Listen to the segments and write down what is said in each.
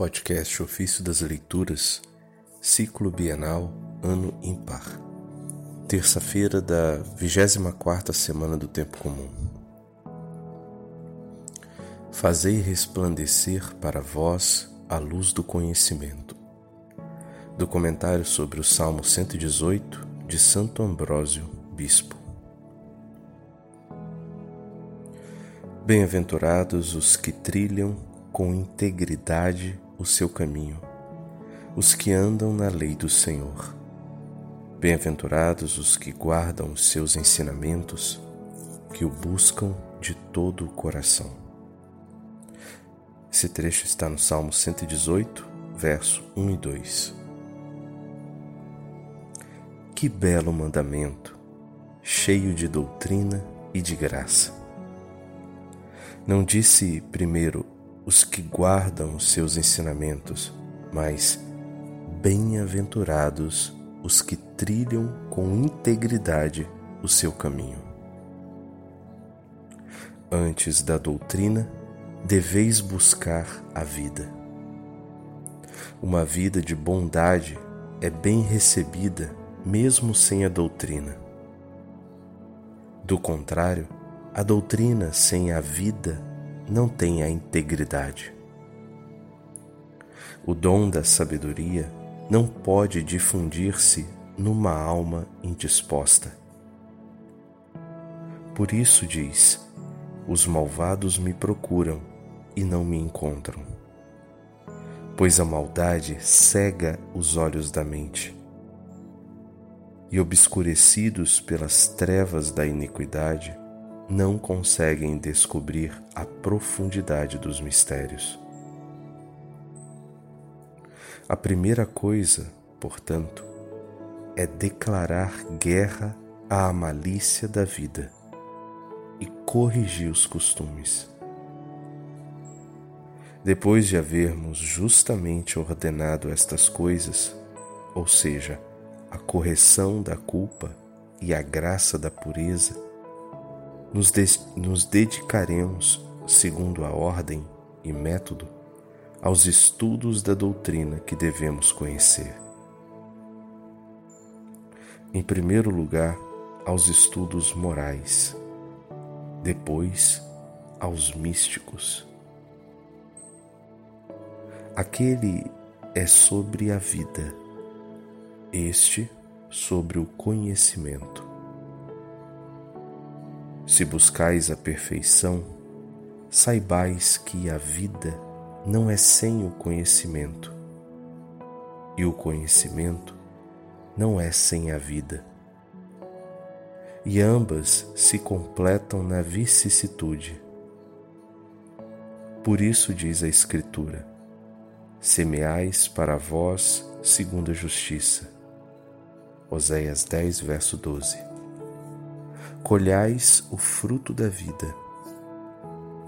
Podcast Ofício das Leituras, Ciclo Bienal, Ano Ímpar. Terça-feira da 24ª semana do Tempo Comum. Fazei resplandecer para vós a luz do conhecimento. Do comentário sobre o Salmo 118 de Santo Ambrósio, Bispo. Bem-aventurados os que trilham com integridade o seu caminho, os que andam na lei do Senhor. Bem-aventurados os que guardam os seus ensinamentos, que o buscam de todo o coração. Esse trecho está no Salmo 118, verso 1 e 2. Que belo mandamento, cheio de doutrina e de graça. Não disse primeiro os que guardam os seus ensinamentos, mas bem-aventurados os que trilham com integridade o seu caminho. Antes da doutrina, deveis buscar a vida. Uma vida de bondade é bem recebida mesmo sem a doutrina. Do contrário, a doutrina sem a vida não tem a integridade. O dom da sabedoria não pode difundir-se numa alma indisposta. Por isso diz: os malvados me procuram e não me encontram. Pois a maldade cega os olhos da mente, e obscurecidos pelas trevas da iniquidade, não conseguem descobrir a profundidade dos mistérios. A primeira coisa, portanto, é declarar guerra à malícia da vida e corrigir os costumes. Depois de havermos justamente ordenado estas coisas, ou seja, a correção da culpa e a graça da pureza, nos, de nos dedicaremos, segundo a ordem e método, aos estudos da doutrina que devemos conhecer. Em primeiro lugar, aos estudos morais, depois, aos místicos. Aquele é sobre a vida, este sobre o conhecimento. Se buscais a perfeição, saibais que a vida não é sem o conhecimento, e o conhecimento não é sem a vida. E ambas se completam na vicissitude. Por isso diz a Escritura: semeais para vós segundo a justiça. Oséias 10, verso 12 colhais o fruto da vida,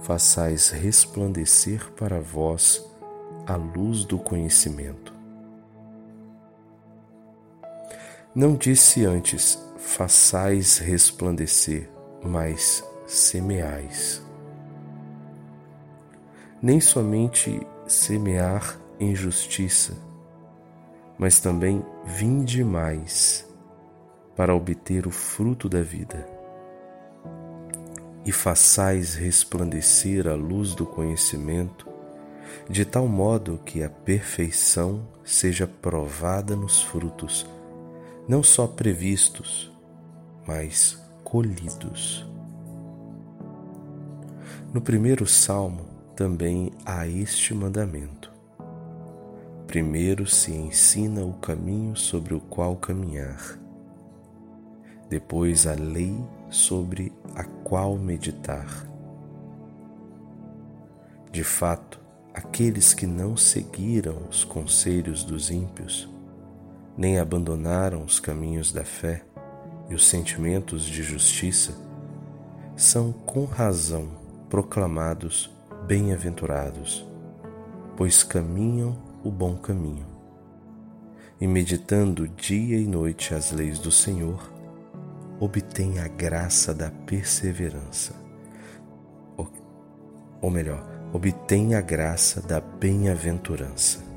façais resplandecer para vós a luz do conhecimento. Não disse antes, façais resplandecer, mas semeais. Nem somente semear em justiça, mas também vinde mais para obter o fruto da vida e façais resplandecer a luz do conhecimento, de tal modo que a perfeição seja provada nos frutos, não só previstos, mas colhidos. No primeiro salmo também há este mandamento. Primeiro se ensina o caminho sobre o qual caminhar, depois a lei sobre a qual meditar. De fato, aqueles que não seguiram os conselhos dos ímpios, nem abandonaram os caminhos da fé e os sentimentos de justiça, são com razão proclamados bem-aventurados, pois caminham o bom caminho. E meditando dia e noite as leis do Senhor, obtém a graça da perseverança. Ou, ou melhor, obtém a graça da bem-aventurança.